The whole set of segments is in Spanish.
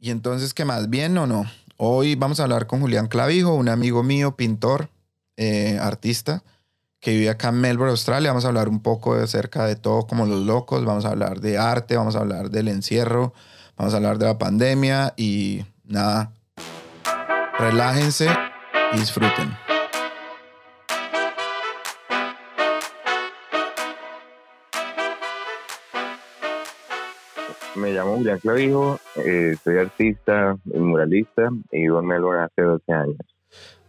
Y entonces, ¿qué más? ¿Bien o no? Hoy vamos a hablar con Julián Clavijo, un amigo mío, pintor, eh, artista, que vive acá en Melbourne, Australia. Vamos a hablar un poco acerca de todo como los locos, vamos a hablar de arte, vamos a hablar del encierro, vamos a hablar de la pandemia y nada, relájense y disfruten. Me llamo Julián Clavijo, eh, soy artista y muralista y vivo en Melbourne hace 12 años.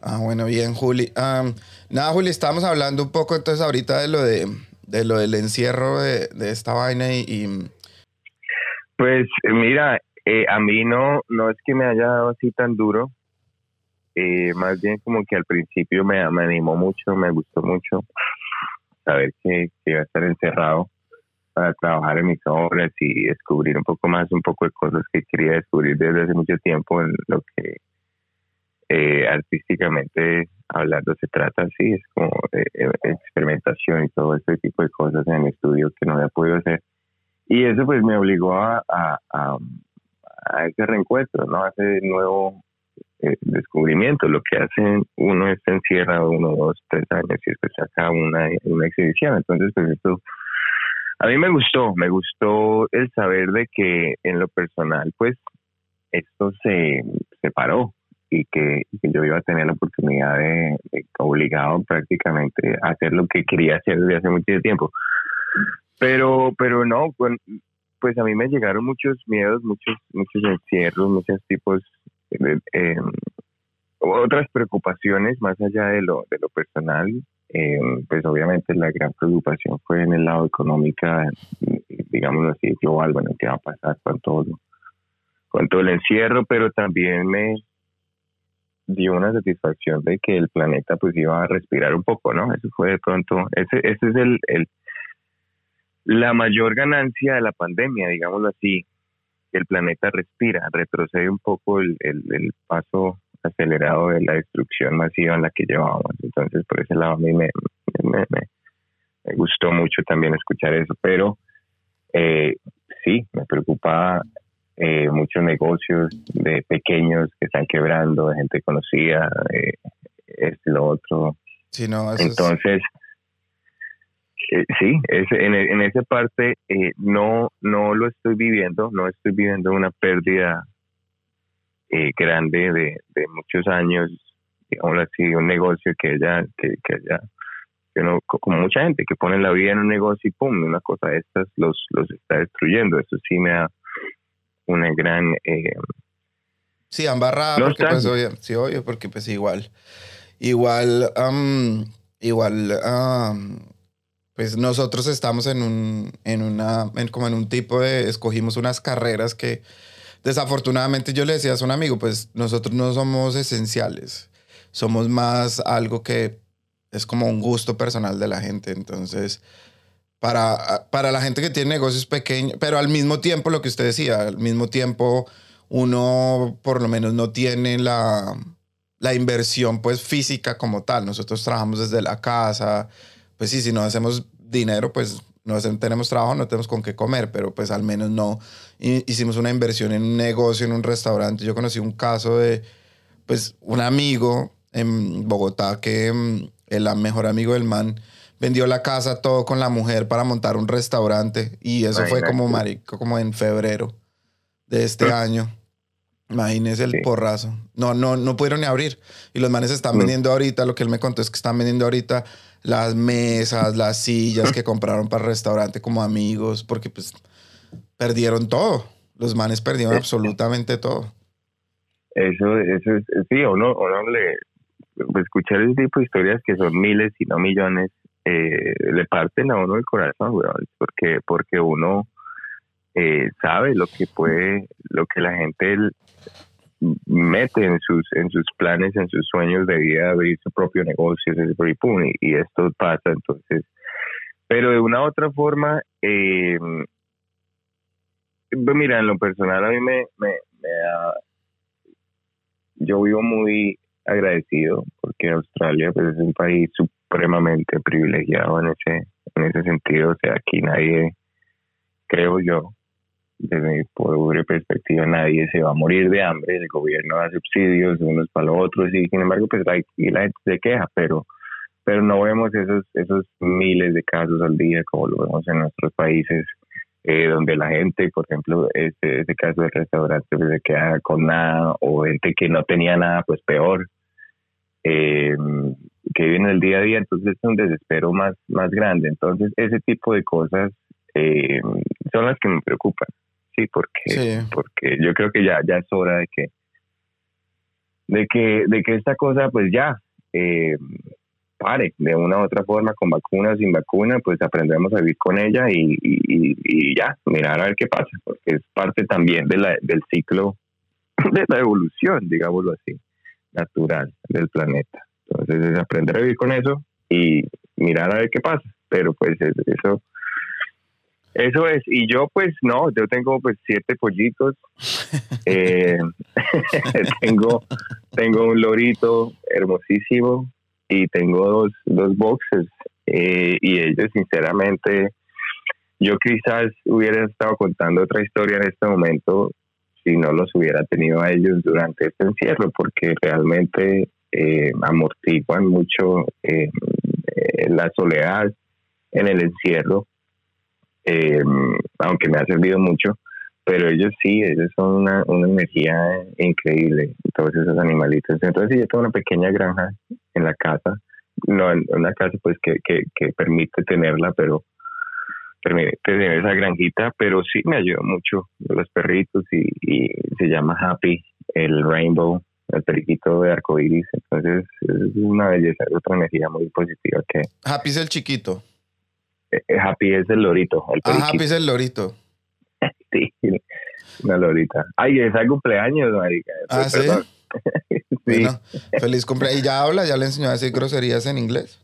Ah, bueno, bien, Juli. nada, Juli, estamos hablando un poco entonces ahorita de lo de, de lo del encierro de, esta vaina y, Pues mira, eh, a mí no, no es que me haya dado así tan duro, eh, más bien como que al principio me, me animó mucho, me gustó mucho saber que, que iba a estar encerrado para trabajar en mis obras y descubrir un poco más, un poco de cosas que quería descubrir desde hace mucho tiempo en lo que eh, artísticamente hablando se trata así, es como de, experimentación y todo este tipo de cosas en el estudio que no había podido hacer. Y eso pues me obligó a, a, a, ese reencuentro, ¿no? A ese nuevo eh, descubrimiento. Lo que hacen uno es encierra uno, dos, tres años y después saca una, una exhibición. Entonces pues esto a mí me gustó, me gustó el saber de que en lo personal, pues, esto se, se paró y que, yo iba a tener la oportunidad de, obligado prácticamente a hacer lo que quería hacer desde hace mucho tiempo. Pero, pero no, pues, pues a mí me llegaron muchos miedos, muchos, muchos encierros, muchos tipos de, em, otras preocupaciones más allá de lo, de lo personal eh, pues obviamente la gran preocupación fue en el lado económico, digamos así, global, bueno, qué va a pasar con todo, con todo el encierro, pero también me dio una satisfacción de que el planeta pues iba a respirar un poco, ¿no? Eso fue de pronto, ese, ese es el, el la mayor ganancia de la pandemia, digámoslo así, el planeta respira, retrocede un poco el, el, el paso acelerado de la destrucción masiva en la que llevábamos. Entonces, por ese lado, a mí me, me, me, gustó mucho también escuchar eso, pero eh, sí, me preocupa eh, muchos negocios de pequeños que están quebrando, de gente conocida, eh, este, lo otro. Sí, no, Entonces, eh, sí, ese, en, en esa parte eh, no, no lo estoy viviendo, no estoy viviendo una pérdida eh, grande de, de, muchos años, digamos así, un negocio que ella, que, que ella, que no, como mucha gente que pone la vida en un negocio y pum, una cosa de estas los, los está destruyendo. Eso sí me da una gran... Eh, sí, embarrada, porque pues, sí, obvio, porque pues igual, igual, igual, pues nosotros estamos en un, en una, en, como en un tipo de, escogimos unas carreras que Desafortunadamente yo le decía a un amigo, pues nosotros no somos esenciales, somos más algo que es como un gusto personal de la gente. Entonces, para, para la gente que tiene negocios pequeños, pero al mismo tiempo lo que usted decía, al mismo tiempo uno por lo menos no tiene la, la inversión pues física como tal. Nosotros trabajamos desde la casa, pues sí, si no hacemos dinero, pues no tenemos trabajo, no tenemos con qué comer, pero pues al menos no hicimos una inversión en un negocio, en un restaurante. Yo conocí un caso de, pues, un amigo en Bogotá que mm, el mejor amigo del man vendió la casa todo con la mujer para montar un restaurante y eso fue como marico, como en febrero de este ah. año. Imagínese el porrazo. No, no, no pudieron ni abrir. Y los manes están mm. vendiendo ahorita, lo que él me contó es que están vendiendo ahorita las mesas, las sillas que compraron para el restaurante como amigos, porque pues perdieron todo. Los manes perdieron absolutamente todo. Eso, eso es, sí, o no, o no le escuchar ese tipo de historias que son miles y no millones, eh, le parten a uno el corazón, porque, porque uno eh, sabe lo que puede, lo que la gente mete en sus en sus planes, en sus sueños de vida, abrir su propio negocio, y, y esto pasa entonces. Pero de una u otra forma, eh, pues mira, en lo personal a mí me, me, da, yo vivo muy agradecido porque Australia pues, es un país supremamente privilegiado en ese, en ese sentido, o sea, aquí nadie, creo yo, desde mi pobre perspectiva, nadie se va a morir de hambre, el gobierno da subsidios unos para los otros y sin embargo, pues y la gente se queja, pero pero no vemos esos esos miles de casos al día como lo vemos en nuestros países eh, donde la gente, por ejemplo, este, este caso del restaurante pues, se queda con nada o gente que no tenía nada, pues peor, eh, que viene el día a día, entonces es un desespero más, más grande. Entonces ese tipo de cosas eh, son las que me preocupan, sí, porque, porque yo creo que ya, ya es hora de que de que, de que esta cosa pues ya eh, pare de una u otra forma, con vacuna o sin vacuna, pues aprendemos a vivir con ella y, y, ya, mirar a ver qué pasa, porque es parte también de la, del ciclo de la evolución, digámoslo así, natural del planeta. Entonces es aprender a vivir con eso y mirar a ver qué pasa, pero pues eso eso es, y yo pues no, yo tengo pues siete pollitos, eh, tengo, tengo un lorito hermosísimo, y tengo dos, dos boxes eh, y ellos sinceramente yo quizás hubiera estado contando otra historia en este momento si no los hubiera tenido a ellos durante este encierro porque realmente eh, amortiguan mucho eh, la soledad en el encierro aunque me ha servido mucho pero ellos sí, ellos son una, una energía increíble, todos esos animalitos. Entonces yo tengo una pequeña granja en la casa, no una casa pues que, que, que permite tenerla, pero permite tener esa granjita, pero sí me ayudó mucho los perritos y, se llama Happy, el Rainbow, el periquito de arcoiris, entonces es una belleza, es otra energía muy positiva que... Happy es el chiquito. Eh, Happy es el lorito. El ah, Happy es el lorito. sí, una lorita. Ay, es el cumpleaños, marica. Ah, sí. Bueno, feliz cumpleaños. ¿Y ya habla? ¿Ya le enseñó a decir groserías en inglés?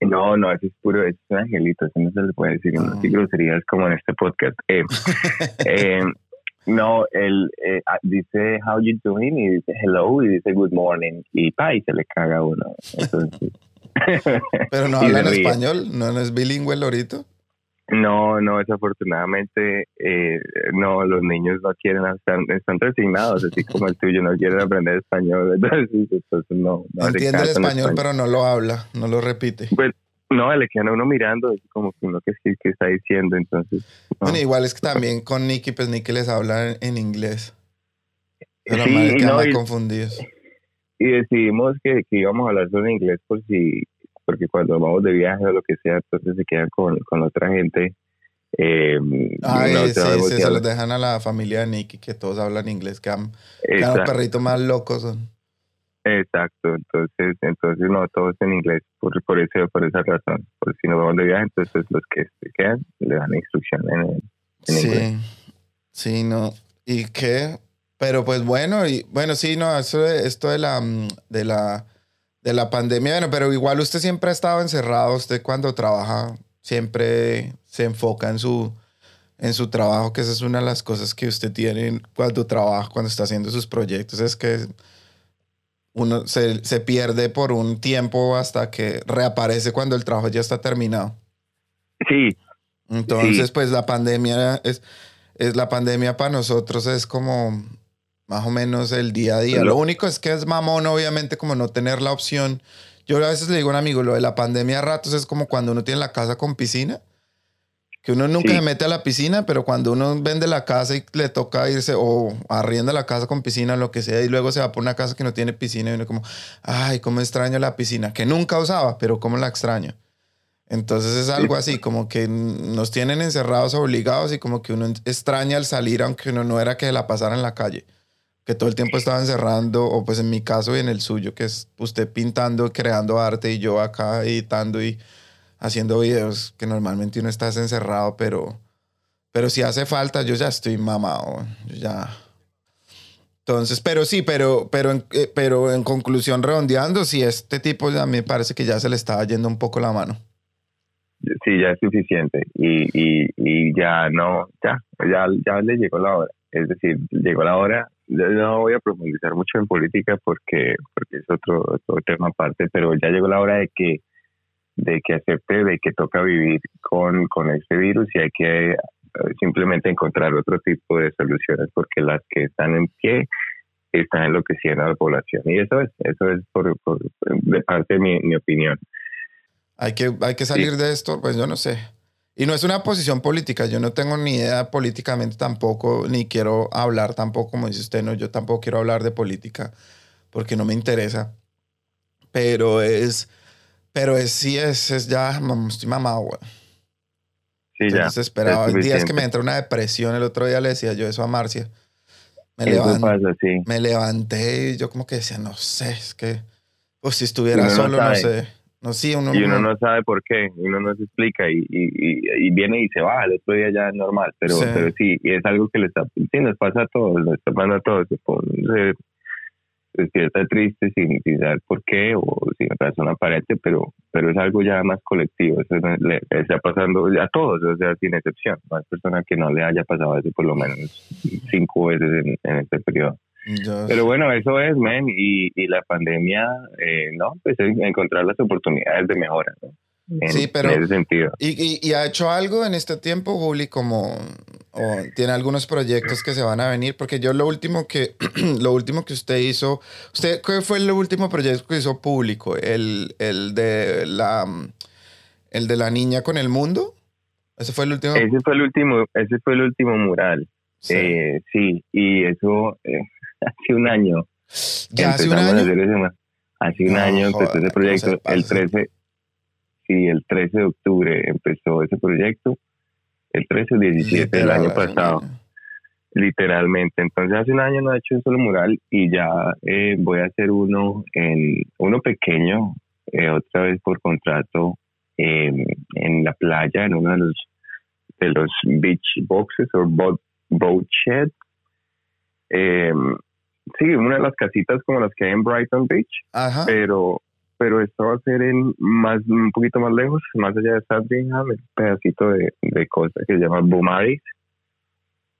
No, no, es puro, es un angelito, eso no se le puede decir, no. Ah. groserías como en este podcast. Eh, eh, no, él eh, ah, dice how you doing y dice hello y dice good morning y pa y se le caga a uno. Pero no habla en español, no, no es bilingüe el lorito. No, no, desafortunadamente eh, no, los niños no quieren, están, están resignados, así como el tuyo, no quieren aprender español, entonces, no. no Entiende el español, pero no lo habla, no lo repite. Pues no, le quedan a uno mirando, como que uno que, que está diciendo, entonces. Bueno, igual es que también con Nicky, pues Nicky les habla en, inglés. Pero sí, no, y, confundidos. Y decidimos que, que íbamos a hablar solo en inglés por si porque cuando vamos de viaje o lo que sea, entonces se quedan con, con otra gente. Eh, Ay, sí, sí, se los dejan a la familia de Nicky, que todos hablan inglés, que los perritos más locos son. Exacto, entonces, entonces no, todos en inglés, por, por, ese, por esa razón. Porque si nos vamos de viaje, entonces los que se quedan le dan instrucción en, en sí, inglés. Sí, no. ¿Y qué? Pero pues bueno, y bueno, sí, no, eso, esto de la, de la de la pandemia, bueno, pero igual usted siempre ha estado encerrado, usted cuando trabaja siempre se enfoca en su, en su trabajo, que esa es una de las cosas que usted tiene cuando trabaja, cuando está haciendo sus proyectos, es que uno se, se pierde por un tiempo hasta que reaparece cuando el trabajo ya está terminado. Sí. Entonces, pues la pandemia es, es la pandemia para nosotros es como más o menos el día a día. Lo único es que es mamón, obviamente, como no tener la opción. Yo a veces le digo a un amigo, lo de la pandemia a ratos es como cuando uno tiene la casa con piscina, que uno nunca se mete a la piscina, pero cuando uno vende la casa y le toca irse o arrienda la casa con piscina, lo que sea, y luego se va por una casa que no tiene piscina y uno como, ay, cómo extraño la piscina, que nunca usaba, pero cómo la extraño. Entonces es algo así, como que nos tienen encerrados obligados y como que uno extraña al salir, aunque uno no era que la pasara en la calle que todo el tiempo estaba encerrando, o pues en mi caso y en el suyo, que es usted pintando, creando arte y yo acá editando y haciendo videos, que normalmente uno está encerrado, pero, pero si hace falta, yo ya estoy mamado, ya... Entonces, pero sí, pero, pero, en, eh, pero en conclusión, redondeando, si este tipo ya me parece que ya se le estaba yendo un poco la mano. Sí, ya es suficiente y, y, y ya no, ya, ya, ya le llegó la hora. Es decir, llegó la hora no voy a profundizar mucho en política porque, porque es otro, otro tema aparte, pero ya llegó la hora de que, de que acepte de que toca vivir con, con este virus y hay que simplemente encontrar otro tipo de soluciones porque las que están en pie están enloqueciendo a la población. Y eso es, eso es por, de parte de mi, opinión. Hay que, hay que salir de esto, pues yo no sé. Y no es una posición política, yo no tengo ni idea políticamente tampoco, ni quiero hablar tampoco, como dice usted, no, yo tampoco quiero hablar de política porque no me interesa. Pero es, pero es, sí, es, es ya, estoy mamado, güey. Sí, ya. Desesperado. Hay días que me entra una depresión, el otro día le decía yo eso a Marcia. Me, levanté, me levanté y yo como que decía, no sé, es que, pues si estuviera solo, no, sé. No, sí, uno, y uno no, sabe por qué, uno no se explica y, y, y, viene y se va, el otro día ya es normal, pero sí, pero sí y es algo que le está, sí, nos pasa a todos, nos está pasando a todos, se, despierta triste sin, saber por qué o sin razón aparente, pero, pero es algo ya más colectivo, eso le, está pasando a todos, o sea, sin excepción, no hay persona que no le haya pasado eso por lo menos cinco veces en, este periodo. Pero bueno, eso es, men, y, y la pandemia, eh, ¿no? Pues encontrar las oportunidades de mejora, ¿no? sí, pero. En ese sentido. Y, y, ha hecho algo en este tiempo, Juli, como. O tiene algunos proyectos que se van a venir, porque yo lo último que, lo último que usted hizo, usted, ¿qué fue el último proyecto que hizo público? El, el de la, el de la niña con el mundo. Ese fue el último. Ese fue el último, ese fue el último mural. Sí, eh, sí y eso eh, hace un año. Ya hace un año. Hace un año empezó ese proyecto, el 13, y el 13 de octubre empezó ese proyecto, el 13 o 17 del año pasado, literalmente. Entonces hace un año no he hecho un solo mural y ya eh, voy a hacer uno, en uno pequeño, eh, otra vez por contrato, en la playa, en uno de los, de los beach boxes o boat, boat shed. Sí, una de las casitas como las que hay en Brighton Beach, pero pero esto va a ser en más un poquito más lejos, más allá de Sandringham, un pedacito de, de costa que se llama Beaumaris.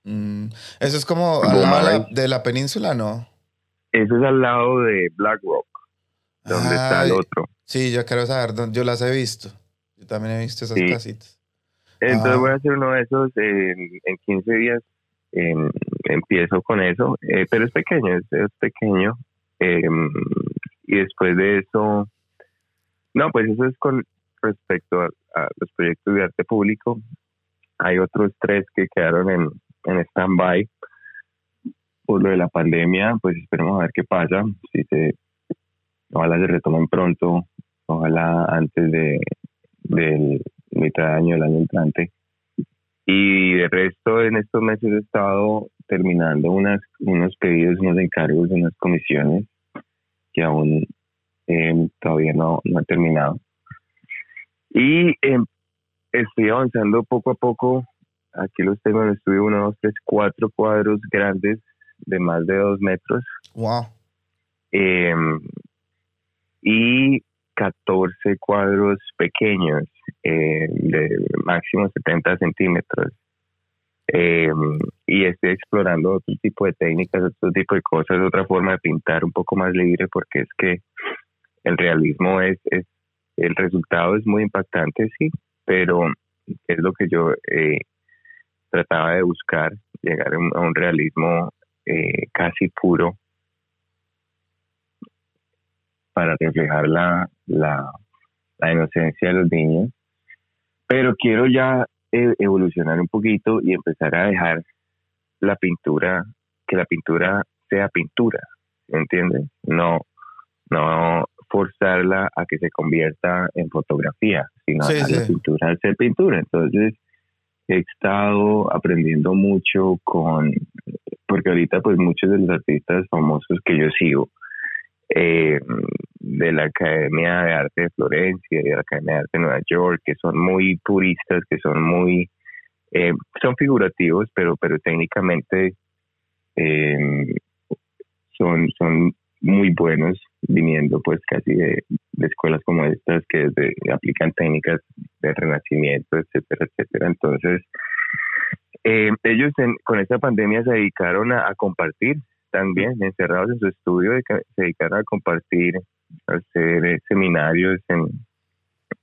Mm, eso es como al lado de la península, ¿no? Eso es al lado de Black Rock, donde está el otro. Sí, yo quiero saber, yo las he visto. Yo también he visto esas casitas. Entonces voy a hacer uno de esos en, en 15 días. Empiezo con eso, eh, pero es pequeño, es, pequeño. Eh, y después de eso, no, pues eso es con respecto a, los proyectos de arte público. Hay otros tres que quedaron en, en stand-by por lo de la pandemia, pues esperemos a ver qué pasa, si se, ojalá se retomen pronto, ojalá antes de del mitad de año, el año entrante. Y de resto, en estos meses he estado terminando unas, unos pedidos, unos encargos, unas comisiones que aún eh, todavía no, no he terminado. Y em, estoy avanzando poco a poco. Aquí los tengo en el estudio, uno, dos, tres, cuatro cuadros grandes de más de dos metros. Wow. Em, y 14 cuadros pequeños eh, de máximo 70 centímetros. Em, y estoy explorando otro tipo de técnicas, otro tipo de cosas, otra forma de pintar un poco más libre, porque es que el realismo es, es el resultado es muy impactante, sí, pero es lo que yo eh, trataba de buscar, llegar a un, realismo eh, casi puro para reflejar la, la, la inocencia de los niños. Pero quiero ya e, evolucionar un poquito y empezar a dejar la pintura, que la pintura sea pintura, ¿entiendes? No, no forzarla a que se convierta en fotografía, sino a la pintura a ser pintura. Entonces, he estado aprendiendo mucho con, porque ahorita pues muchos de los artistas famosos que yo sigo, eh, de la Academia de Arte de Florencia y de la Academia de Arte de Nueva York, que son muy puristas, que son muy, eh, son figurativos, pero, pero técnicamente eh, son, son muy buenos viniendo pues casi de, escuelas como estas que aplican técnicas de renacimiento, etcétera, etcétera. Entonces, ellos con esta pandemia se dedicaron a compartir también encerrados en su estudio se dedicaron a compartir, a hacer seminarios en,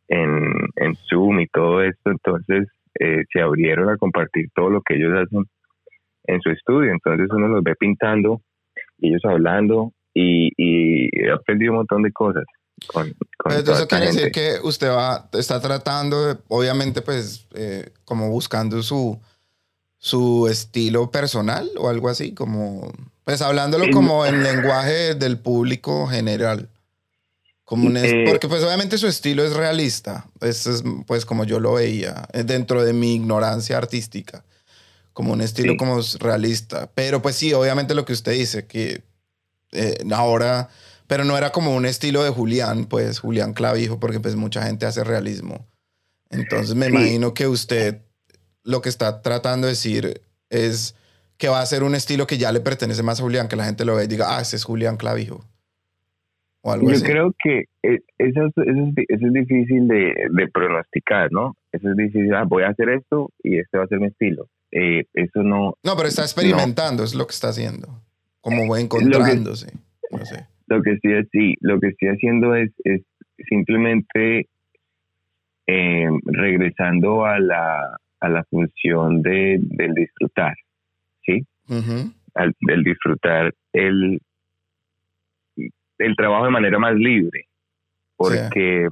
en, Zoom y todo esto. Entonces, eh, se abrieron a compartir todo lo que ellos hacen en su estudio. Entonces uno los ve pintando y ellos hablando y, y he aprendido un montón de cosas. Con, con eso quiere decir que usted va, está tratando, obviamente, pues, eh, como buscando su, su estilo personal o algo así, como, pues, hablándolo como en lenguaje del público general. Como eh, porque pues obviamente su estilo es realista, es, pues como yo lo veía, dentro de mi ignorancia artística, como un estilo como realista. Pero pues sí, obviamente lo que usted dice, que eh, ahora, pero no era como un estilo de Julián, pues Julián Clavijo, porque pues mucha gente hace realismo. Entonces me imagino que usted lo que está tratando de decir es que va a ser un estilo que ya le pertenece más a Julián, que la gente lo ve y diga, ah, ese es Julián Clavijo. Yo creo que e, eso, es difícil de, pronosticar, ¿no? Eso es difícil, ah, voy a hacer esto y este va a ser mi estilo. Eh, eso no... No, pero está experimentando, es lo que está haciendo. Como va encontrándose. Lo que, no sé. Lo que estoy, sí, lo que estoy haciendo es, es simplemente eh, regresando a la, a la función de, del disfrutar, ¿sí? Al, del disfrutar el, el trabajo de manera más libre, porque,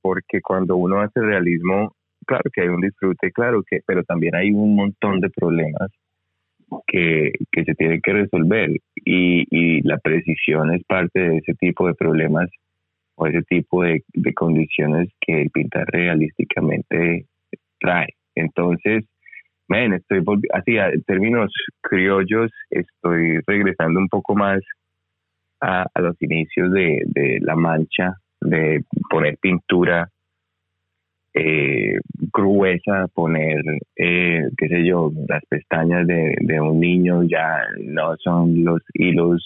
porque cuando uno hace realismo, claro que hay un disfrute, claro que, pero también hay un montón de problemas que, que se tienen que resolver y, y, la precisión es parte de ese tipo de problemas o ese tipo de, de condiciones que el pintar realísticamente trae. Entonces, ven, estoy así en términos criollos, estoy regresando un poco más a, los inicios de, la mancha, de poner pintura eh, gruesa, poner, eh, qué sé yo, las pestañas de, un niño ya no son los hilos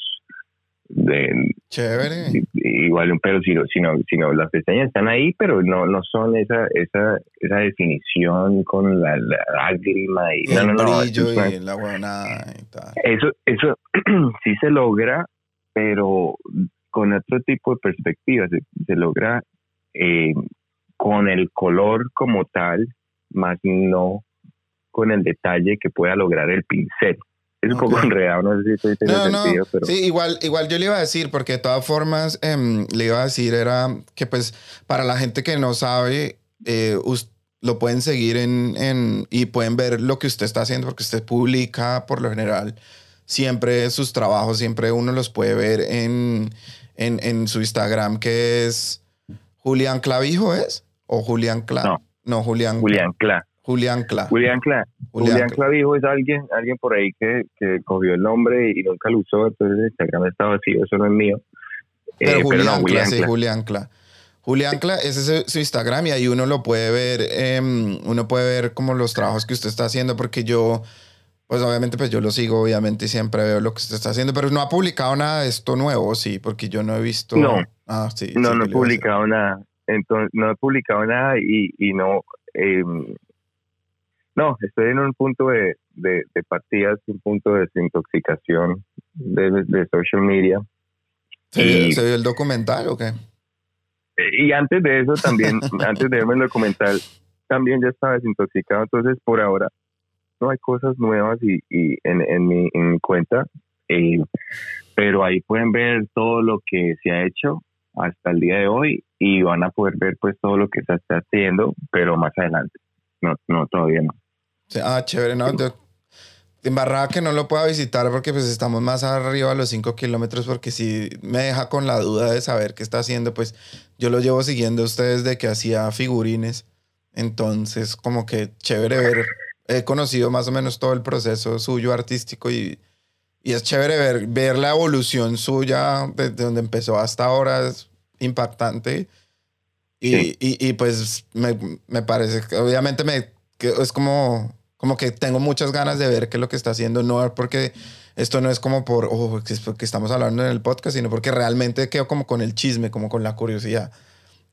de Chévere. igual un pelo sino, sino sino las pestañas están ahí pero no no son esa esa esa definición con la, lágrima y, no, no, no, y la buena y tal. eso eso sí se logra pero con otro tipo de perspectiva se, logra eh, con el color como tal, más no con el detalle que pueda lograr el pincel. Es un poco enredado, no sé si estoy no, sentido, pero... Sí, igual, igual yo le iba a decir, porque de todas formas em, le iba a decir era que pues para la gente que no sabe, eh, lo pueden seguir en, en, y pueden ver lo que usted está haciendo, porque usted publica por lo general siempre sus trabajos, siempre uno los puede ver en, en, su Instagram, que es Julián Clavijo, ¿es? ¿O Julián Cla? No, no Julián. Julián Cla. Julián Cla. Julián Cla. Julián, Clavijo es alguien, alguien por ahí que, que cogió el nombre y nunca lo usó, entonces el Instagram está vacío, eso no es mío. Pero, eh, Julián, Cla, sí, Julián Cla. Julián Cla, ese es su Instagram y ahí uno lo puede ver, em, uno puede ver como los trabajos que usted está haciendo, porque yo pues obviamente pues yo lo sigo, obviamente siempre veo lo que usted está haciendo, pero no ha publicado nada de esto nuevo, sí, porque yo no he visto... No, ah, sí, no, no he publicado nada, entonces no he publicado nada y, y no... Em, no, estoy en un punto de, de, de partidas, un punto de desintoxicación de, de social media. ¿Se, vio, el documental o qué? Y antes de eso también, antes de verme el documental, también ya estaba desintoxicado, entonces por ahora no hay cosas nuevas y, y en, en, mi, en cuenta, eh, pero ahí pueden ver todo lo que se ha hecho hasta el día de hoy y van a poder ver pues todo lo que se está haciendo, pero más adelante. No, no todavía no. Ah, chévere, no. Yo, embarrada que no lo pueda visitar porque pues estamos más arriba a los 5 kilómetros porque si me deja con la duda de saber qué está haciendo, pues yo lo llevo siguiendo a ustedes de que hacía figurines. Entonces, como que chévere ver he conocido más o menos todo el proceso suyo artístico y, y es chévere ver, ver la evolución suya desde donde empezó hasta ahora, es impactante. Y, y, pues me, me, parece que obviamente me, que es como, como que tengo muchas ganas de ver qué es lo que está haciendo, no porque esto no es como por, oh, que, que estamos hablando en el podcast, sino porque realmente quedo como con el chisme, como con la curiosidad.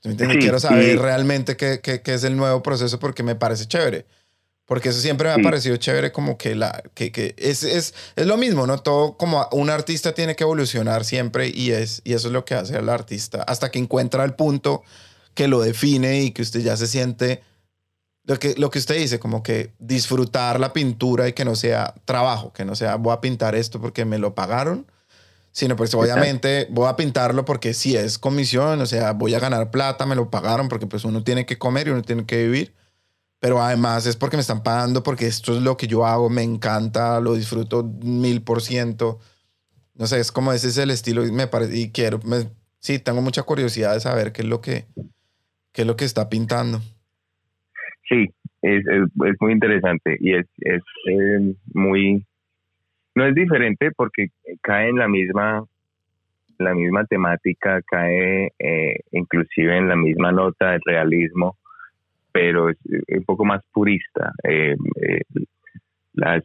Quiero saber realmente qué, qué, qué, es el nuevo proceso porque me parece chévere. Porque eso siempre me ha parecido chévere, como que, la, que, que es, es, es, lo mismo, ¿no? Todo como un artista tiene que evolucionar siempre y, es, y eso es lo que hace el artista hasta que encuentra el punto que lo define y que usted ya se siente lo que, lo que usted dice, como que disfrutar la pintura y que no sea trabajo, que no sea voy a pintar esto porque me lo pagaron, sino pues obviamente voy a pintarlo porque si es comisión, o sea, voy a ganar plata, me lo pagaron porque pues uno tiene que comer y uno tiene que vivir, pero además es porque me están pagando, porque esto es lo que yo hago, me encanta, lo disfruto mil por ciento. No sé, es como ese es el estilo y me parece, y quiero, sí, tengo mucha curiosidad de saber qué es lo que, qué es lo que está pintando. Sí, es, es, muy interesante y es, es eh, muy... No es diferente porque cae en la misma la misma temática, cae eh, inclusive en la misma nota del realismo, pero es, un poco más purista. Eh, las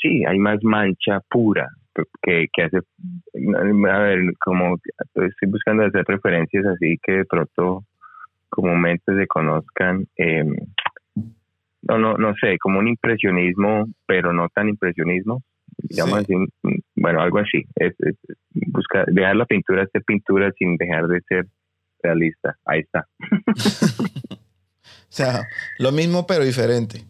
sí, hay más mancha pura que, que hace, a ver, como estoy buscando hacer referencias así que de pronto comúnmente se conozcan, em, no, no, no sé, como un impresionismo, pero no tan impresionismo, digamos bueno, algo así, es, buscar, dejar la pintura ser pintura sin dejar de ser realista, ahí está. o sea, lo mismo pero diferente.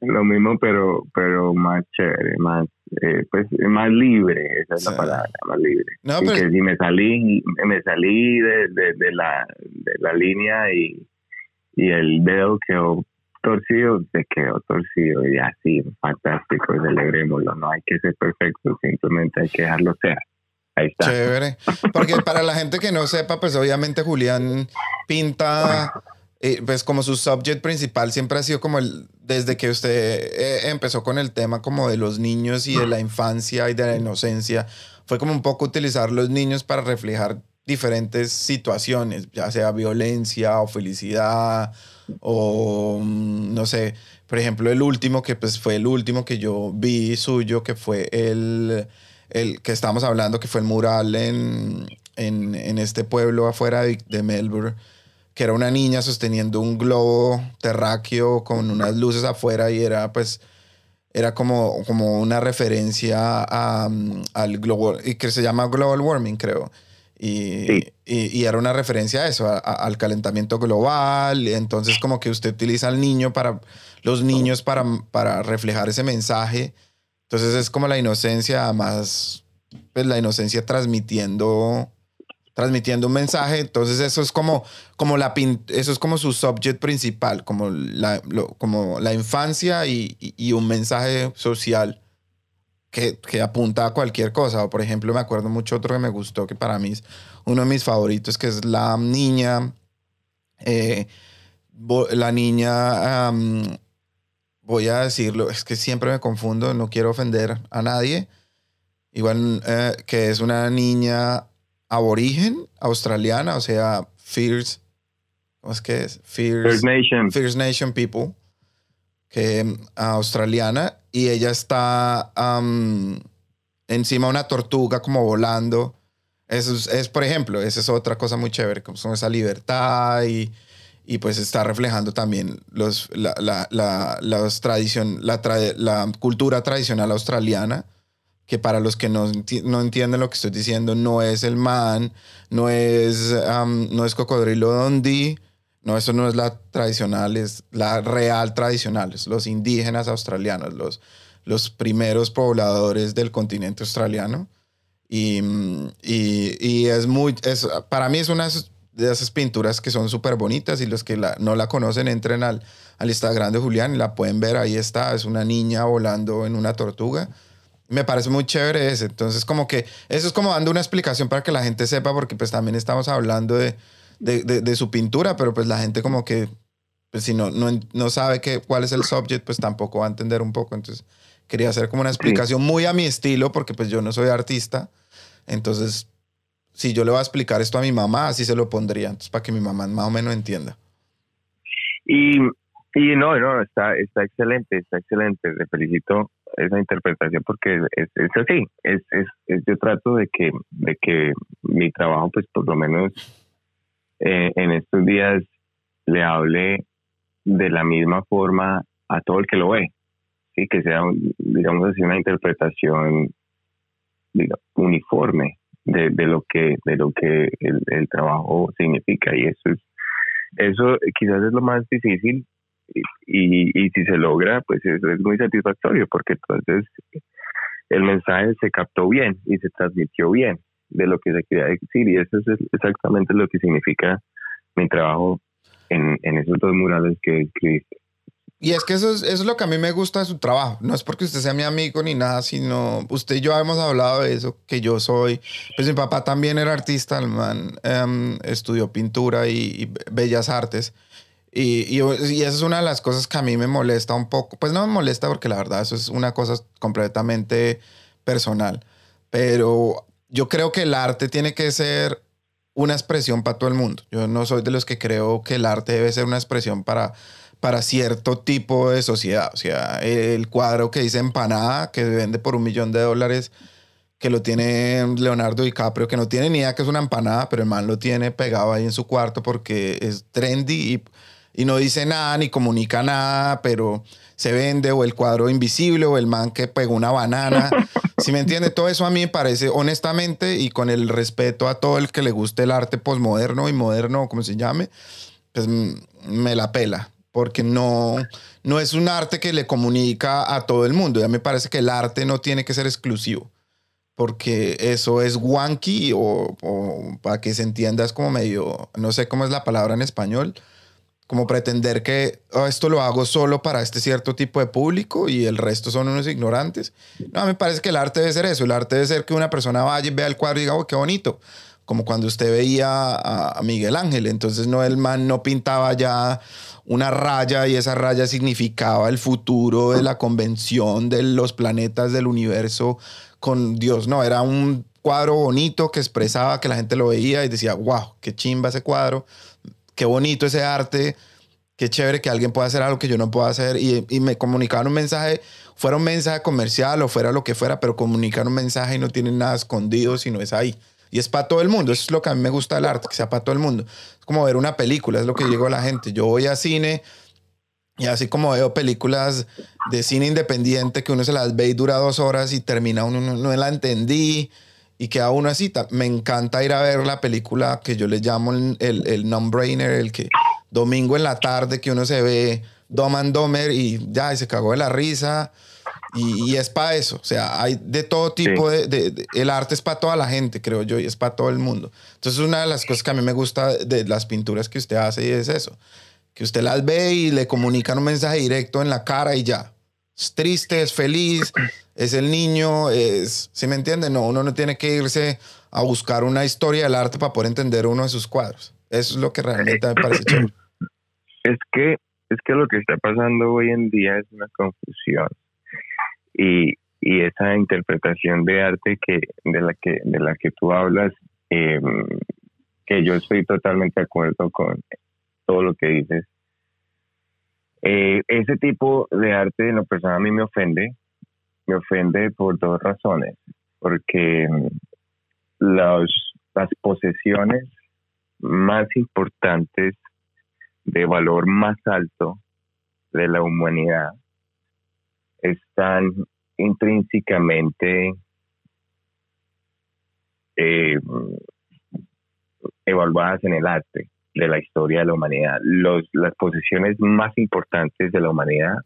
Lo mismo pero, pero más chévere, más eh, pues más libre, esa es la palabra, más libre. No, que si me salí, me salí de, de, la, de la línea y, y el dedo quedó torcido, se quedó torcido y así, fantástico, celebrémoslo, no hay que ser perfecto, simplemente hay que dejarlo ser. Ahí está. Chévere. Porque para la gente que no sepa, pues obviamente Julián pinta pues como su subject principal siempre ha sido como el, desde que usted eh, empezó con el tema como de los niños y de la infancia y de la inocencia, fue como un poco utilizar los niños para reflejar diferentes situaciones, ya sea violencia o felicidad o mm, no sé, por ejemplo el último que pues fue el último que yo vi suyo, que fue el, el que estamos hablando, que fue el mural en, en, en este pueblo afuera de, de Melbourne que era una niña sosteniendo un globo terráqueo con unas luces afuera y era pues era como, como una referencia a, al global, y que se llama global warming, creo. Y, y, era una referencia a eso, al calentamiento global. Y entonces como que usted utiliza al niño para, los niños para, para reflejar ese mensaje. Entonces es como la inocencia, más, pues la inocencia transmitiendo transmitiendo un mensaje. Entonces eso es como, como la eso es como su subject principal, como la, como la infancia y, y, un mensaje social que, que, apunta a cualquier cosa. O por ejemplo, me acuerdo mucho otro que me gustó, que para mí es uno de mis favoritos, que es la niña, eh, la niña, voy a decirlo, es que siempre me confundo, no quiero ofender a nadie. Igual eh, que es una niña aborigen australiana, o sea, First, ¿cómo es que es? First, Nation. First Nation People, que australiana, y ella está encima de una tortuga como volando. Eso es, por ejemplo, esa es otra cosa muy chévere, como son esa libertad y, y pues está reflejando también los, la, la, la, la, la cultura tradicional australiana que para los que no, no, entienden lo que estoy diciendo, no es el man, no es, no es cocodrilo dondi, no, eso no es la tradicional, es la real tradicional, es los indígenas australianos, los, los primeros pobladores del continente australiano. Y, y, y es muy, es, para mí es una de esas pinturas que son súper bonitas y los que la, no la conocen entren al, al Instagram de Julián y la pueden ver, ahí está, es una niña volando en una tortuga me parece muy chévere ese. Entonces, como que eso es como dando una explicación para que la gente sepa, porque pues también estamos hablando de, de, su pintura, pero pues la gente como que, pues si no, no, no sabe que, cuál es el subject, pues tampoco va a entender un poco. Entonces, quería hacer como una explicación muy a mi estilo, porque pues yo no soy artista. Entonces, si yo le voy a explicar esto a mi mamá, así se lo pondría, entonces para que mi mamá más o menos entienda. Y, y no, no, está, está excelente, está excelente. Le felicito esa interpretación porque es, es así, es, es, yo trato de que, de que mi trabajo pues por lo menos eh, en estos días le hable de la misma forma a todo el que lo ve, sí, que sea digamos así una interpretación uniforme de, de, lo que de lo que el, el trabajo significa. Y eso es eso quizás es lo más difícil y, y si se logra, pues eso es muy satisfactorio porque entonces el mensaje se captó bien y se transmitió bien de lo que se quería decir y eso es exactamente lo que significa mi trabajo en, en esos dos murales que escribiste. Y es que eso es, eso es lo que a mí me gusta de su trabajo. No es porque usted sea mi amigo ni nada, sino usted y yo hemos hablado de eso, que yo soy. Pues mi papá también era artista, el man em, estudió pintura y, bellas artes. Y, y, y, esa es una de las cosas que a mí me molesta un poco. Pues no me molesta porque la verdad eso es una cosa completamente personal. Pero yo creo que el arte tiene que ser una expresión para todo el mundo. Yo no soy de los que creo que el arte debe ser una expresión para para cierto tipo de sociedad. O sea, el cuadro que dice empanada, que vende por un millón de dólares, que lo tiene Leonardo DiCaprio, que no tiene ni idea que es una empanada, pero el man lo tiene pegado ahí en su cuarto porque es trendy y, y no dice nada ni comunica nada, pero se vende, o el cuadro invisible, o el man que pegó una banana. Si me entiende, todo eso a mí me parece, honestamente, y con el respeto a todo el que le guste el arte posmoderno y moderno, como se llame, pues me la pela porque no, no es un arte que le comunica a todo el mundo. Ya me parece que el arte no tiene que ser exclusivo, porque eso es wonky o, para que se entienda es como medio, no sé cómo es la palabra en español, como pretender que oh, esto lo hago solo para este cierto tipo de público y el resto son unos ignorantes. No, me parece que el arte debe ser eso. El arte debe ser que una persona vaya y vea el cuadro y diga, oh, qué bonito. Como cuando usted veía a Miguel Ángel. Entonces, no, el man no pintaba ya una raya y esa raya significaba el futuro de la convención de los planetas del universo con Dios. No, era un cuadro bonito que expresaba que la gente lo veía y decía, wow, qué chimba ese cuadro, qué bonito ese arte, qué chévere que alguien pueda hacer algo que yo no puedo hacer. Y, y me comunicaban un mensaje, fuera un mensaje comercial o fuera lo que fuera, pero comunicar un mensaje y no tienen nada escondido, sino es ahí. Y es para todo el mundo. Eso es lo que a mí me gusta del arte, que sea para todo el mundo. Es como ver una película, es lo que digo a la gente. Yo voy a cine y así como veo películas de cine independiente que uno se las ve y dura dos horas y termina uno, no, la entendí y queda uno así. Me encanta ir a ver la película que yo le llamo el, el, el non-brainer, el que domingo en la tarde que uno se ve Dom and Domer y ya, y se cagó de la risa y, es para eso. O sea, hay de todo tipo de, El arte es para toda la gente, creo yo, y es para todo el mundo. Entonces, una de las cosas que a mí me gusta de las pinturas que usted hace y es eso. Que usted las ve y le comunican un mensaje directo en la cara y ya. Triste, es feliz, es el niño, es... ¿Sí me entiende? No, uno no tiene que irse a buscar una historia del arte para poder entender uno de sus cuadros. Eso es lo que realmente me parece chévere. Es que, es que lo que está pasando hoy en día es una confusión y, y esa interpretación de arte que de la que de la que tú hablas em, que yo estoy totalmente de acuerdo con todo lo que dices eh, ese tipo de arte en lo personal a mí me ofende me ofende por dos razones porque em, los, las posesiones más importantes de valor más alto de la humanidad están intrínsecamente eh, evaluadas en el arte de la historia de la humanidad. Los, las posiciones más importantes de la humanidad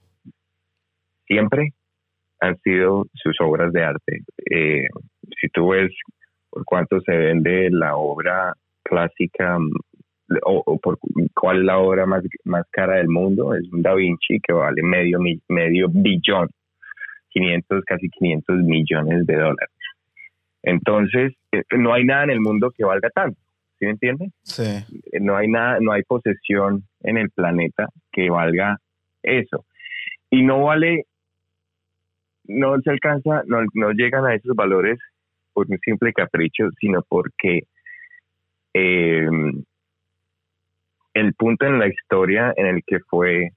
siempre han sido sus obras de arte. Eh, si tú ves por cuánto se vende la obra clásica o, por cuál es la obra más, más cara del mundo, es un Da Vinci que vale medio, medio billón, 500, casi 500 millones de dólares. Entonces, eh, no hay nada en el mundo que valga tanto, ¿sí me entiendes? Sí. No hay nada, no hay posesión en el planeta que valga eso. Y no vale, no se alcanza, no, no llegan a esos valores por un simple capricho, sino porque eh, el punto en la historia en el que fue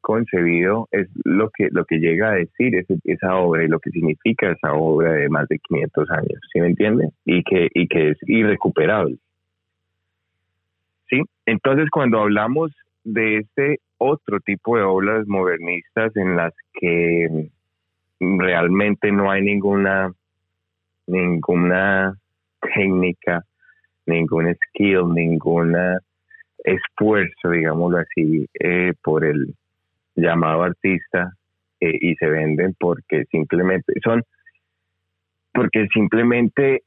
concebido es lo que lo que llega a decir esa obra y lo que significa esa obra de más de 500 años, ¿sí me entiende? Y que y que es irrecuperable. ¿Sí? Entonces, cuando hablamos de este otro tipo de obras modernistas en las que realmente no hay ninguna ninguna técnica, ningún skill, ninguna esfuerzo, digámoslo así, eh, por el llamado artista eh, y se venden porque simplemente son, porque simplemente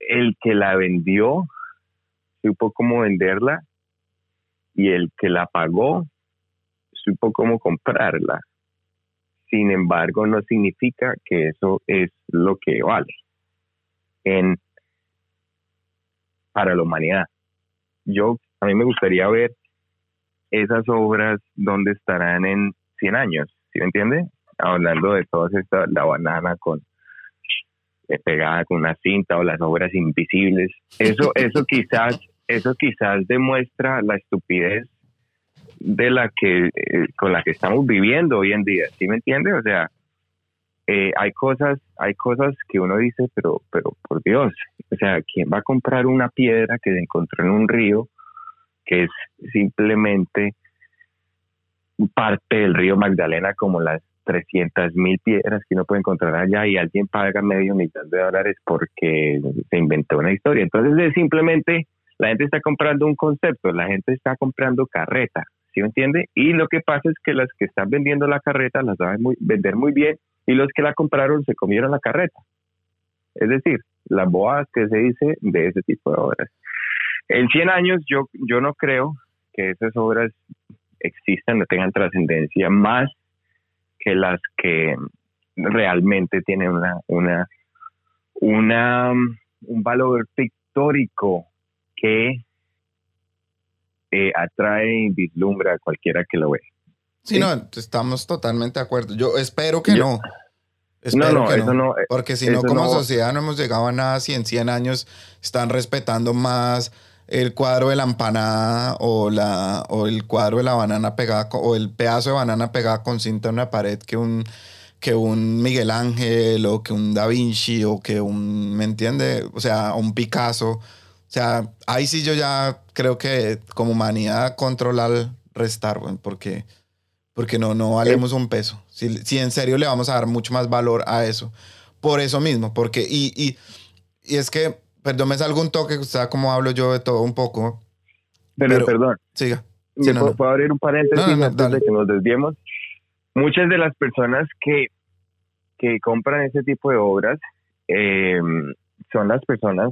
el que la vendió supo cómo venderla y el que la pagó supo cómo comprarla. Sin embargo, no significa que eso es lo que vale en, para la humanidad. Yo, a mí me gustaría ver esas obras donde estarán en 100 años, ¿sí me entiende? Hablando de todas estas, la banana con eh, pegada con una cinta o las obras invisibles. Eso, eso quizás, eso quizás demuestra la estupidez de la que eh, con la que estamos viviendo hoy en día, ¿sí me entiende? O sea, eh, hay cosas, hay cosas que uno dice, pero, pero por Dios, o sea, ¿quién va a comprar una piedra que se encontró en un río que es simplemente parte del río Magdalena como las 300 mil piedras que uno puede encontrar allá y alguien paga medio millón de dólares porque se inventó una historia. Entonces es simplemente la gente está comprando un concepto, la gente está comprando carreta, ¿sí me entiende? Y lo que pasa es que las que están vendiendo la carreta las saben muy, vender muy bien y los que la compraron se comieron la carreta. Es decir, las boas que se dice de ese tipo de obras. En 100 años yo, yo no creo que esas obras existan, no tengan trascendencia más que las que realmente tienen una, una, una, un valor pictórico que eh, atrae y vislumbra a cualquiera que lo ve. Sí, no, estamos totalmente de acuerdo. Yo espero que no. no, no, eso no. Porque si no, como sociedad no hemos llegado a nada si en 100 años están respetando más el cuadro de la empanada o, la, o el cuadro de la banana pegada o el pedazo de banana pegada con cinta en una pared que un, que un Miguel Ángel o que un Da Vinci o que un, ¿me entiende? O sea, un Picasso. O sea, ahí sí yo ya creo que como humanidad controlar, restar, porque, porque no, no valemos un peso. Si, si en serio le vamos a dar mucho más valor a eso. Por eso mismo, porque, y, y, y es que Perdón, me salgo un toque, usted como hablo yo de todo un poco. Pero, perdón. Siga. puedo, abrir un paréntesis antes de que nos desviemos? Muchas de las personas que, que compran ese tipo de obras eh, son las personas,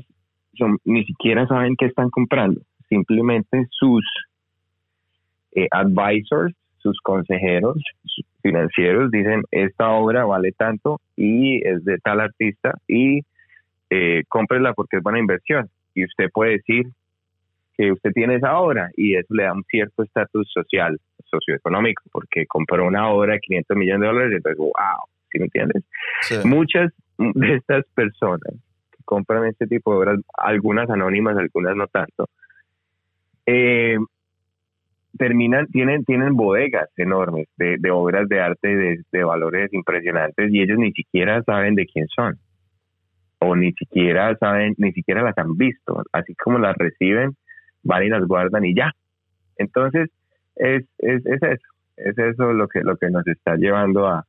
son, ni siquiera saben qué están comprando. Simplemente sus eh, advisors, sus consejeros financieros dicen, esta obra vale tanto y es de tal artista y eh, cómprela porque es buena inversión. Y usted puede decir que usted tiene esa obra y eso le da un cierto estatus social, socioeconómico, porque compró una obra de 500 millones de dólares y entonces, wow, ¿sí me entiendes? Muchas de estas personas compran este tipo de obras, algunas anónimas, algunas no tanto, eh, terminan, tienen, tienen bodegas enormes de, obras de arte de, de valores impresionantes y ellos ni siquiera saben de quién son o ni siquiera saben, ni siquiera las han visto, así como las reciben, van y las guardan y ya. Entonces, es, es, es eso, es eso lo que, lo que nos está llevando a,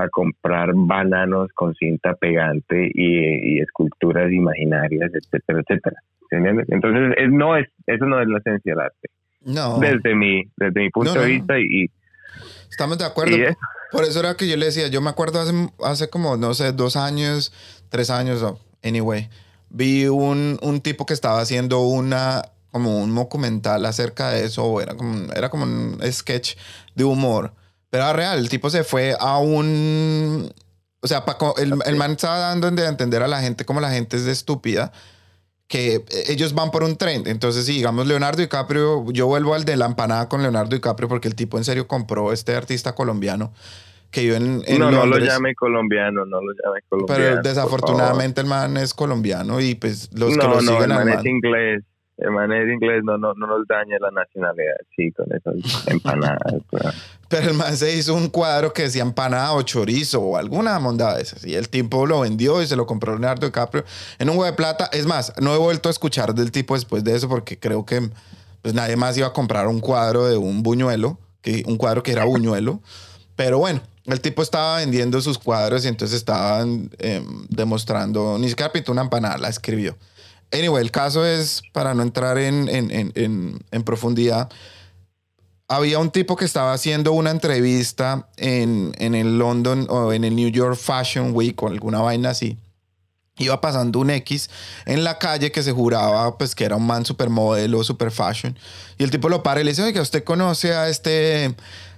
a comprar bananos con cinta pegante y, esculturas imaginarias, etcétera, etcétera. Entonces, es, no es, eso no es la esencia del arte. No. Desde mi, desde mi punto de vista y, Estamos de acuerdo. Por eso era que yo le decía, yo me acuerdo hace, hace como, no sé, dos años, tres años, anyway, vi un, un tipo que estaba haciendo una, como un documental acerca de eso, era como, era como un sketch de humor, pero era real, el tipo se fue a un, o sea, el, el man estaba dando a entender a la gente como la gente es de estúpida, que ellos van por un tren. Entonces, si digamos Leonardo DiCaprio, yo vuelvo al de la empanada con Leonardo DiCaprio porque el tipo en serio compró este artista colombiano que yo en, no, No lo llame colombiano, no lo llame colombiano. Pero desafortunadamente el man es colombiano y pues los que lo siguen el man es inglés. El man es inglés, no, no, no nos dañe la nacionalidad, sí, con esas empanadas. Pero el man se hizo un cuadro que decía empanada o chorizo o alguna mondada de esas. Y el tipo lo vendió y se lo compró Leonardo DiCaprio en un huevo de plata. Es más, no he vuelto a escuchar del tipo después de eso porque creo que pues nadie más iba a comprar un cuadro de un buñuelo, que, un cuadro que era buñuelo. Pero bueno, el tipo estaba vendiendo sus cuadros y entonces estaban em, demostrando, ni siquiera pintó una empanada, la escribió. Anyway, el caso es, para no entrar en, en, en, en profundidad, había un tipo que estaba haciendo una entrevista en, en el London o en el New York Fashion Week o alguna vaina así iba pasando un X en la calle que se juraba pues que era un man supermodelo, super fashion. Y el tipo lo para y le dice, oiga, ¿usted conoce a este...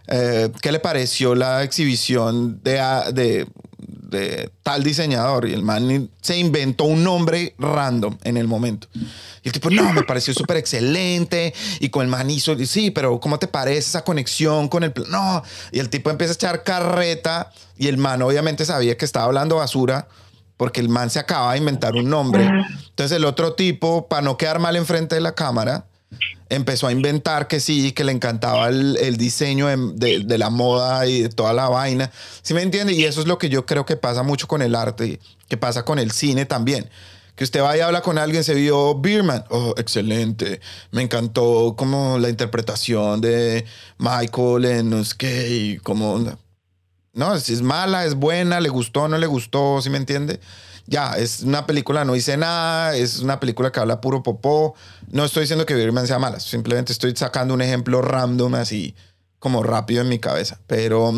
Eh, ¿Qué le pareció la exhibición de, de, de, tal diseñador? Y el man se inventó un nombre random en el momento. Y el tipo, no, me pareció súper excelente. Y con el man hizo, sí, pero ¿cómo te parece esa conexión con el... No. Y el tipo empieza a echar carreta y el man obviamente sabía que estaba hablando basura porque el man se acaba de inventar un nombre. Entonces el otro tipo, para no quedar mal enfrente de la cámara, empezó a inventar que sí, que le encantaba el, diseño de, la moda y de toda la vaina. ¿Sí me entiende? Y eso es lo que yo creo que pasa mucho con el arte, que pasa con el cine también. Que usted vaya y habla con alguien, se vio Beerman. Oh, excelente. Me encantó como la interpretación de Michael en no sé qué, como no, si es mala, es buena, le gustó, no le gustó, ¿sí me entiende? Ya, es una película, no hice nada, es una película que habla puro popó. No estoy diciendo que Birdman sea mala, simplemente estoy sacando un ejemplo random así, como rápido en mi cabeza. Pero,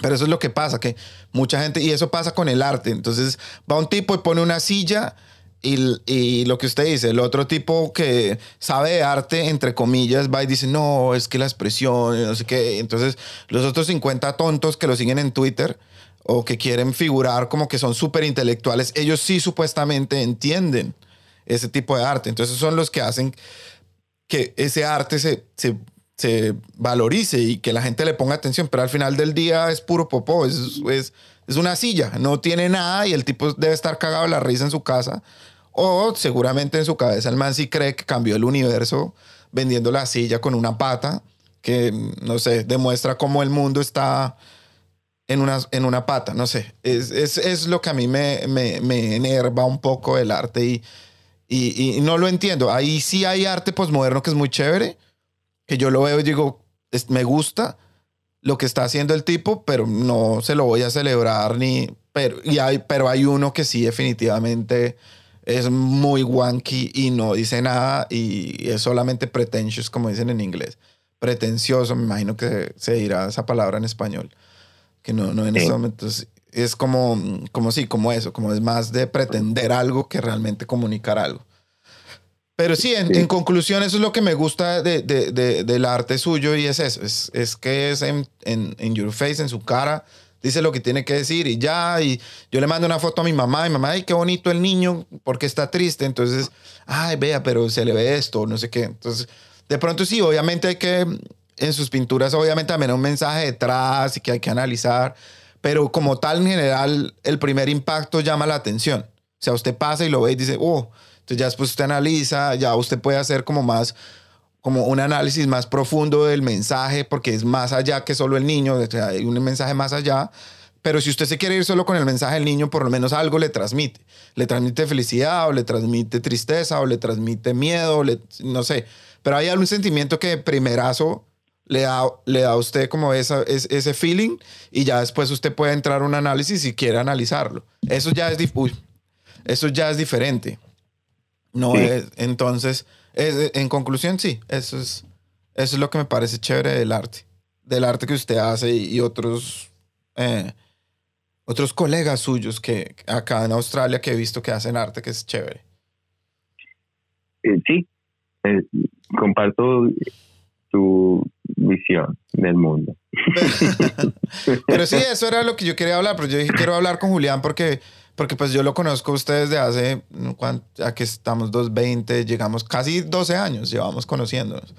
pero eso es lo que pasa, que mucha gente, y eso pasa con el arte. Entonces va un tipo y pone una silla y, lo que usted dice, el otro tipo que sabe de arte, entre comillas, va y dice, no, es que la expresión, no sé qué. Entonces, los otros 50 tontos que lo siguen en Twitter o que quieren figurar como que son súper intelectuales, ellos sí supuestamente entienden ese tipo de arte. Entonces, son los que hacen que ese arte se, se, se valorice y que la gente le ponga atención. Pero al final del día es puro popó, es, es, es una silla, no tiene nada y el tipo debe estar cagado la risa en su casa o seguramente en su cabeza el man sí cree que cambió el universo vendiendo la silla con una pata, que no sé, demuestra cómo el mundo está en una, en una pata, no sé. Es, es, es lo que a mí me, me, me, enerva un poco el arte y, y, no lo entiendo. Ahí sí hay arte posmoderno que es muy chévere, que yo lo veo y digo, me gusta lo que está haciendo el tipo, pero no se lo voy a celebrar ni... Pero, y hay, pero hay uno que sí definitivamente es muy wanky y no dice nada y es solamente pretentious, como dicen en inglés. Pretencioso, me imagino que se dirá esa palabra en español. Que no, no en sí. estos es como, como sí, como eso, como es más de pretender algo que realmente comunicar algo. Pero sí, en, conclusión, eso es lo que me gusta de, de, de, del arte suyo y es eso, es, es que es en, en, en your face, en su cara, dice lo que tiene que decir y ya, y yo le mando una foto a mi mamá, y mamá, ay, qué bonito el niño, porque está triste, entonces, ay, vea, pero se le ve esto, no sé qué. Entonces, de pronto sí, obviamente hay que, en sus pinturas, obviamente también hay un mensaje detrás y que hay que analizar, pero como tal, en general, el primer impacto llama la atención. O sea, usted pasa y lo ve y dice, oh, entonces ya después usted analiza, ya usted puede hacer como más como un análisis más profundo del mensaje, porque es más allá que solo el niño, hay un mensaje más allá. Pero si usted se quiere ir solo con el mensaje del niño, por lo menos algo le transmite. Le transmite felicidad, o le transmite tristeza, o le transmite miedo, no sé. Pero hay algún sentimiento que primerazo le da, le da a usted como esa, ese feeling y ya después usted puede entrar a un análisis si quiere analizarlo. Eso ya es, eso ya es diferente. No es, entonces, en conclusión, sí, eso es, eso es lo que me parece chévere del arte. Del arte que usted hace y, otros, eh, otros colegas suyos que acá en Australia que he visto que hacen arte que es chévere. Eh, sí, eh, comparto tu visión del mundo. Pero sí, eso era lo que yo quería hablar, pero yo dije, quiero hablar con Julián porque porque pues yo lo conozco a ustedes de hace, aquí estamos 220, llegamos casi 12 años, llevamos conociéndonos.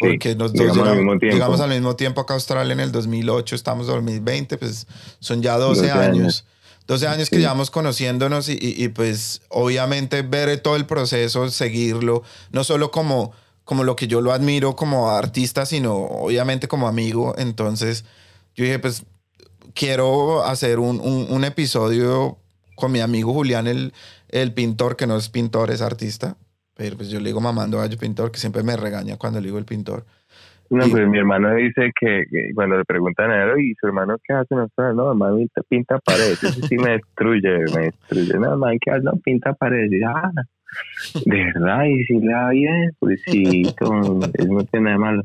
Porque los dos llegamos, al mismo tiempo. llegamos al mismo tiempo acá a Australia en el 2008, estamos en 2020, pues son ya 12, años. 12 años que llevamos conociéndonos y, y, pues obviamente ver todo el proceso, seguirlo, no solo como, como lo que yo lo admiro como artista, sino obviamente como amigo. Entonces yo dije, pues quiero hacer un, un, un episodio con mi amigo Julián, el, el pintor, que no es pintor, es artista. Pero pues yo le digo mamando gallo pintor, que siempre me regaña cuando le digo el pintor. No, pues mi hermano dice que, cuando le preguntan a él, ¿y su hermano qué hace? No, no hermano pinta paredes. Eso sí me destruye, me destruye. No, hermano, ¿qué hace? No, pinta paredes. Y, ah, de verdad, y si le va bien, pues sí, como, no tiene nada malo.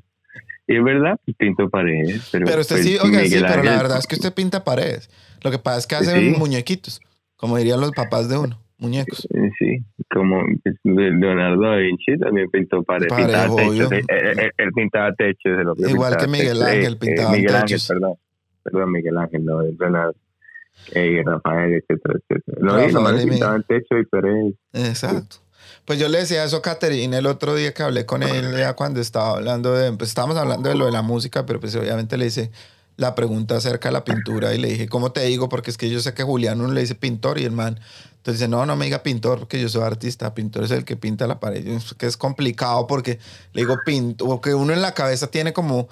Y es verdad, pues, pinto paredes. Pero, pero usted pues, sí, oiga, sí, pero la verdad es que usted pinta paredes. Lo que pasa es que hace Sí. muñequitos, como dirían los papás de uno, muñecos. Eh, Sí, como pues, Leonardo da Vinci también pintó paredes, Paredes, pintaba techos, él, él- él- pintaba techos. el hombre Igual pintaba que Miguel techos, Ángel, pintaban Miguel Ángel, techos. perdón, perdón, Miguel Ángel, no, Leonardo. Eh, Rafael, etcétera, etcétera. No, Rafael no, Miguel. pintaban techo y paredes. Exacto. Pues yo le decía eso a Caterine el otro día que hablé con él, ya cuando estaba hablando de, pues estábamos hablando de lo de la música, pero pues obviamente le hice la pregunta acerca de la pintura y le dije, ¿cómo te digo? Porque es que yo sé que Julián uno le dice pintor y el man, entonces dice, no, no me diga pintor porque yo soy artista, pintor es el que pinta la pared, "Es que es complicado porque le digo pintor, porque uno en la cabeza tiene como,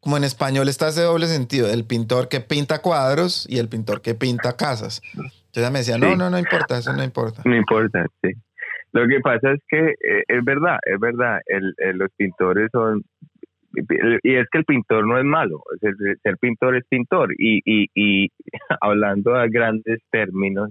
como en español está ese doble sentido, el pintor que pinta cuadros y el pintor que pinta casas. Entonces me decía, no, no, no importa, eso no importa. No importa, sí. Lo que pasa es que eh, es verdad, es verdad, el, el- los pintores son... Y es que el pintor no es malo, ser, ser pintor es pintor. Y, y, y hablando a grandes términos,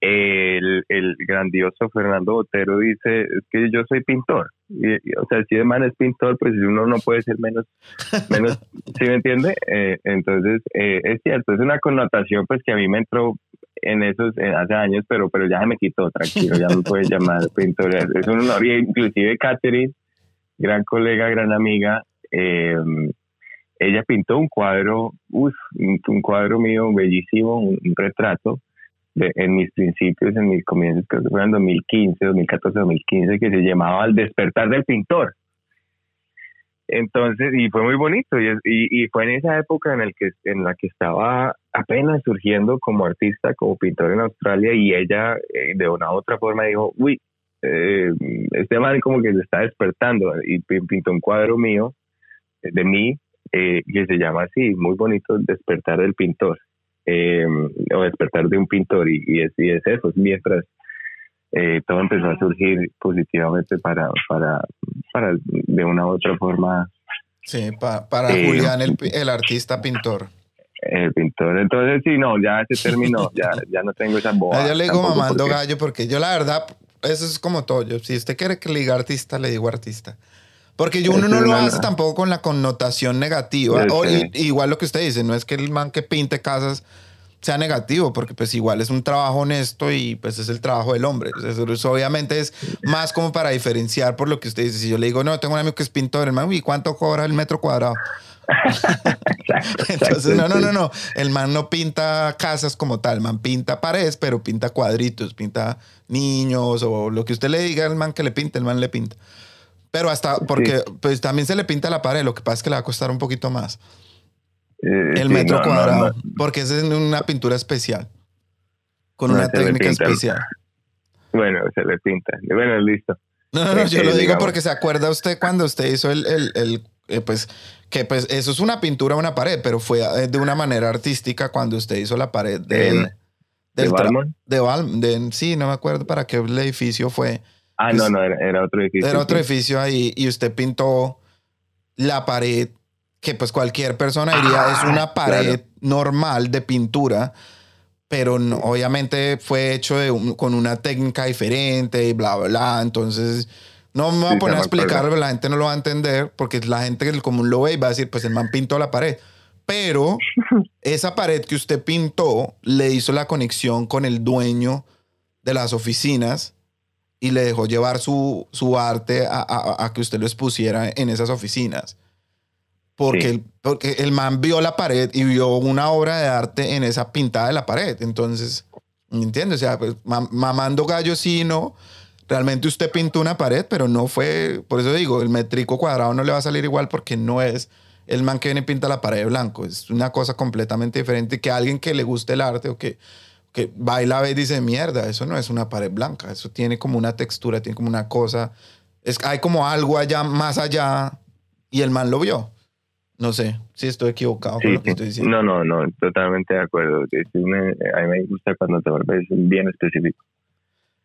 el, el grandioso Fernando Botero dice, es que yo soy pintor. Y, o sea, si el man es pintor, pues uno no puede ser menos, menos ¿sí me entiende? Eh, entonces, eh, es cierto, es una connotación pues que a mí me entró en esos hace años, pero pero ya se me quitó, tranquilo, ya me puedes llamar pintor. Es un honor, y inclusive Catherine, gran colega, gran amiga, eh, ella pintó un cuadro, un, cuadro mío bellísimo, un, retrato, de, en mis principios, en mis comienzos, creo que fue en 2015, 2014, 2015, que se llamaba El despertar del pintor. Entonces, y fue muy bonito, y, y, y fue en esa época en, que, en la que estaba apenas surgiendo como artista, como pintor en Australia, y ella eh, de una u otra forma dijo, uy, eh, este man como que se está despertando, y pin- pintó un cuadro mío, eh, de mí, eh, que se llama así, muy bonito, despertar del pintor, eh, o despertar de un pintor, y, y es, y es eso, mientras todo empezó a surgir positivamente para, para, para de una u otra forma Sí, pa- para Julián, el, el artista pintor. el pintor. Entonces, sí, no, ya se terminó, ya, ya no tengo esa boba. Yo le digo mamando porque- gallo porque yo la verdad, eso es como todo. Yo, si usted quiere que le diga artista, le digo artista. Porque yo, uno no lo hace tampoco con la connotación negativa. O- i- igual lo que usted dice, no es que el man que pinte casas sea negativo, porque pues igual es un trabajo honesto y pues es el trabajo del hombre. Entonces, eso obviamente es más como para diferenciar por lo que usted dice. Si yo le digo, no, tengo un amigo que es pintor, el man, ¿y cuánto cobra el metro cuadrado? Exacto, Entonces, no, exacto, no, no, no. El man no pinta casas como tal. El man pinta paredes, pero pinta cuadritos, pinta niños o lo que usted le diga al man que le pinta, el man le pinta. Pero hasta porque pues también se le pinta la pared, lo que pasa es que le va a costar un poquito más. Eh, El sí, metro no, cuadrado. no. Porque es una pintura especial. Con No, una técnica especial. Bueno, se le pinta. Bueno, listo. No, no, no, yo Eh, lo digo digamos. porque se acuerda usted cuando usted hizo el, el, el, eh, pues, que pues eso es una pintura, una pared, pero fue eh, de una manera artística cuando usted hizo la pared del, ¿De- ¿De del tra- Balmont? de de- sí, no me acuerdo para qué el edificio fue. Ah, Pues, no, no, era, era otro edificio. Era otro edificio ahí y usted pintó la pared que pues cualquier persona diría Ah, es una pared claro. normal de pintura, pero no- obviamente fue hecho de un- con una técnica diferente y bla, bla, bla. Entonces, no me voy a poner a explicarlo, la gente no lo va a entender porque la gente del común lo ve y va a decir, pues el man pintó la pared. Pero esa pared que usted pintó le hizo la conexión con el dueño de las oficinas y le dejó llevar su, su arte a, a- a que usted lo expusiera en esas oficinas. Porque, Sí. el, porque el man vio la pared y vio una obra de arte en esa pintada de la pared. Entonces, ¿me entiende? O sea, pues, mam- mamando gallo sí, no. Realmente usted pintó una pared, pero no fue, por eso digo, el metrico cuadrado no le va a salir igual porque no es el man que viene y pinta la pared de blanco. Es una cosa completamente diferente que alguien que le guste el arte o que, que baila ve y dice, mierda, eso no es una pared blanca, eso tiene como una textura, tiene como una cosa, es, hay como algo allá, más allá, y el man lo vio. No sé si estoy equivocado con Sí, lo que estoy diciendo. No, no, no, totalmente de acuerdo. A mí me gusta cuando te vuelves bien específico.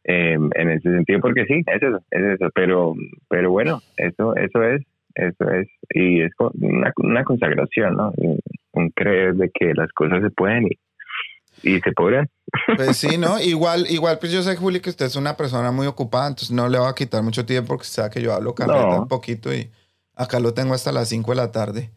Eh, en ese sentido, porque sí, es eso, es eso. Pero, pero bueno, eso, eso es, eso es, y es una, una consagración, ¿no? Un, creer de que las cosas se pueden y, y se podrán. Pues sí, ¿no? Igual, igual, pues yo sé, Juli, que usted es una persona muy ocupada, entonces no le va a quitar mucho tiempo porque sabe que yo hablo carreta No. un poquito y, Acá lo tengo hasta las 5 de la tarde.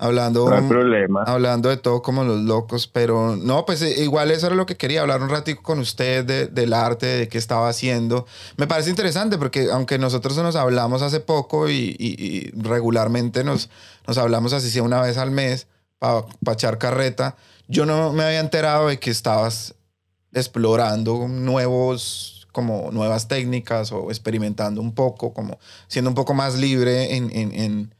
Hablando, no problema. hablando de todo como los locos, pero no, pues eh, igual eso era lo que quería, hablar un ratito con usted del arte, de qué estaba haciendo. Me parece interesante porque aunque nosotros nos hablamos hace poco y, regularmente nos, nos hablamos así sea una vez al mes para echar carreta, yo no me había enterado de que estabas explorando nuevos como nuevas técnicas o experimentando un poco, como siendo un poco más libre en, en en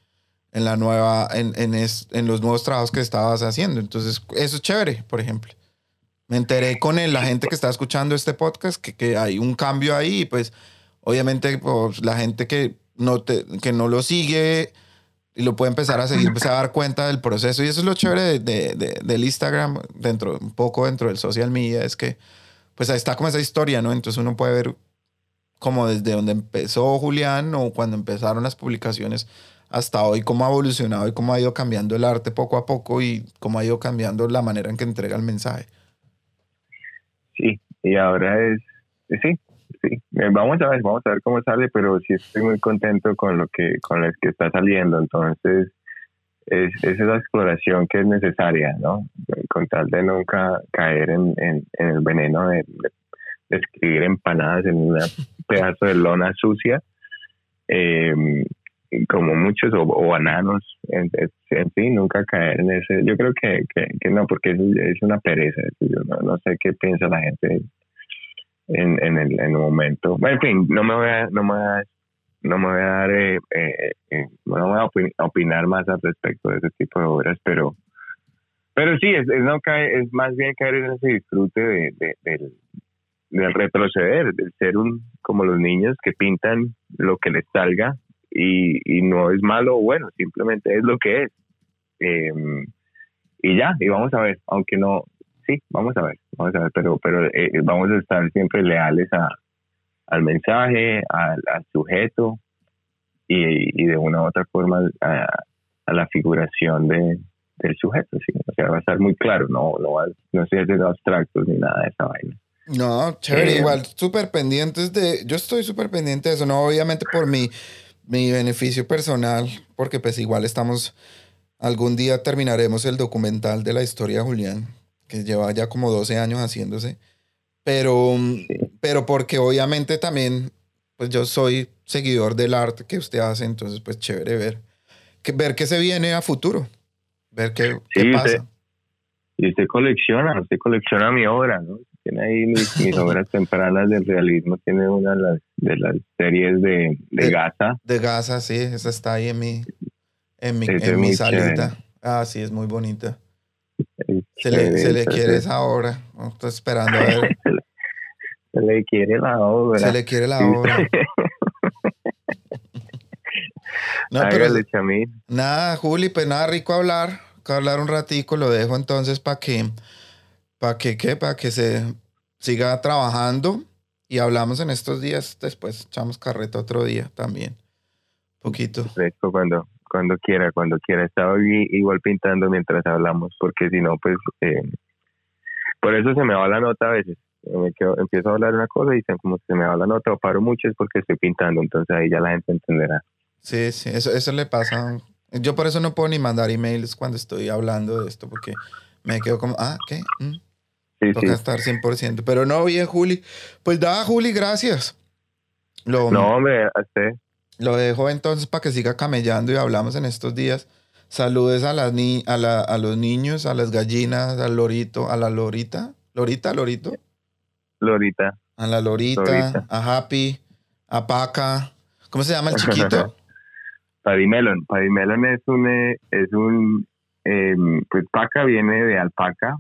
la nueva, en, en, en, los nuevos trabajos que estabas haciendo. Entonces, eso es chévere, por ejemplo. Me enteré con la gente que está escuchando este podcast que, que hay un cambio ahí, pues obviamente pues, la gente que no, te, que no lo sigue y lo puede empezar a seguir, pues a dar cuenta del proceso. Y eso es lo chévere de, de, del Instagram, dentro, un poco dentro del social media, es que pues ahí está como esa historia, ¿no? Entonces uno puede ver como desde donde empezó Julián o cuando empezaron las publicaciones hasta hoy, cómo ha evolucionado y cómo ha ido cambiando el arte poco a poco y cómo ha ido cambiando la manera en que entrega el mensaje. Sí, y ahora es, sí, sí, eh, vamos a ver, vamos a ver cómo sale, pero sí estoy muy contento con lo que, con lo que está saliendo, entonces es, es esa exploración que es necesaria, ¿no? Con tal de nunca caer en, en, el veneno de, de, escribir empanadas en un pedazo de lona sucia. Eh, como muchos o, o bananos, en, fin, nunca caer en ese. Yo creo que, que, no, porque es, una pereza. Yo no, sé qué piensa la gente en, en, el, en el momento. En fin, no me voy a, no me voy a, no me voy a dar, eh, eh, eh no voy a opinar más al respecto de ese tipo de obras, pero pero sí, es, es, no cae, es más bien caer en ese disfrute de, de, del, del retroceder, del ser un como los niños que pintan lo que les salga y, no es malo o bueno, simplemente es lo que es. Em, y ya, y vamos a ver, aunque no, sí, vamos a ver, vamos a ver, pero, pero eh, vamos a estar siempre leales a, al mensaje, al, sujeto y, de una u otra forma a, la figuración de, del sujeto, ¿sí? o sea, va a estar muy claro, no, no, va, no se hace abstractos ni nada de esa vaina. No, chévere, eh, igual, súper pendientes de, yo estoy súper pendiente de eso, no obviamente por mi mi beneficio personal, porque pues igual estamos, algún día terminaremos el documental de la historia de Julián, que lleva ya como 12 años haciéndose, pero, pero porque obviamente también, pues yo soy seguidor del arte que usted hace, entonces pues chévere ver, que, ver qué se viene a futuro, ver qué, qué pasa. y usted colecciona, usted colecciona mi obra, ¿no? Tiene ahí mis, obras tempranas del realismo, tiene una de las, de las series de, de, Gaza. De Gaza, sí, esa está ahí en mi, en mi, en mi salita. Ah, sí, es muy bonita. Se le, se le quiere esa obra. Estoy esperando a ver. Se le quiere la obra. Se le quiere la obra. no, pero, nada, Juli, pues nada, rico hablar. Hablar un ratico, lo dejo entonces para que para que, ¿qué? Para que se siga trabajando y hablamos en estos días. Después echamos carreta otro día también. Poquito. Perfecto, cuando, cuando quiera, cuando quiera. Estaba igual pintando mientras hablamos, porque si no, pues. Eh, por eso se me va la nota a veces. Me empiezo a hablar una cosa y como se me va la nota o paro mucho es porque estoy pintando. Entonces ahí ya la gente entenderá. Sí, sí, eso, eso le pasa. Yo por eso no puedo ni mandar emails cuando estoy hablando de esto, porque me quedo como, ah, ¿qué? Mm. Sí, Toca estar 100%. Pero no, bien, Juli. Pues da, Juli, gracias. Lo, no, hombre, a usted. Lo dejo entonces para que siga camellando y hablamos en estos días. Saludes a, las ni a, la, a los niños, a las gallinas, al lorito, a la lorita. ¿Lorita, lorito? Lorita. A la lorita, a Happy, a Paca. ¿Cómo se llama el chiquito? Padimelon. Padimelon es un, eh, es un, em, pues Paca viene de alpaca,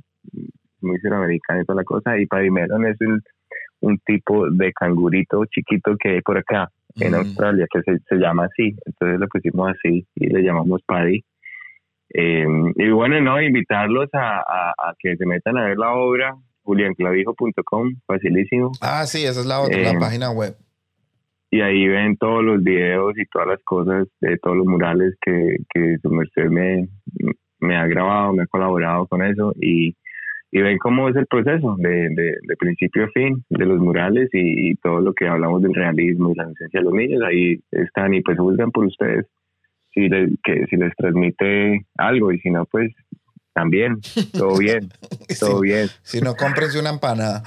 muy suramericana y toda la cosa, y Padimelon es un tipo de cangurito chiquito que hay por acá, en Australia, que se, llama así, entonces le pusimos así y le llamamos Paddy. Em, y bueno, no, invitarlos a, a, que se metan a ver la obra, julianclavijo.com, facilísimo. Ah, sí, esa es la otra, la em, página web. Y ahí ven todos los videos y todas las cosas de todos los murales que, que su merced me, me ha grabado, me ha colaborado con eso y y ven cómo es el proceso de, de, principio a fin de los murales y, todo lo que hablamos del realismo y la inocencia de los niños, ahí están y pues juzgan por ustedes si, que, si les transmite algo y si no, pues también, todo bien, todo bien. Si no, cómprense una empanada.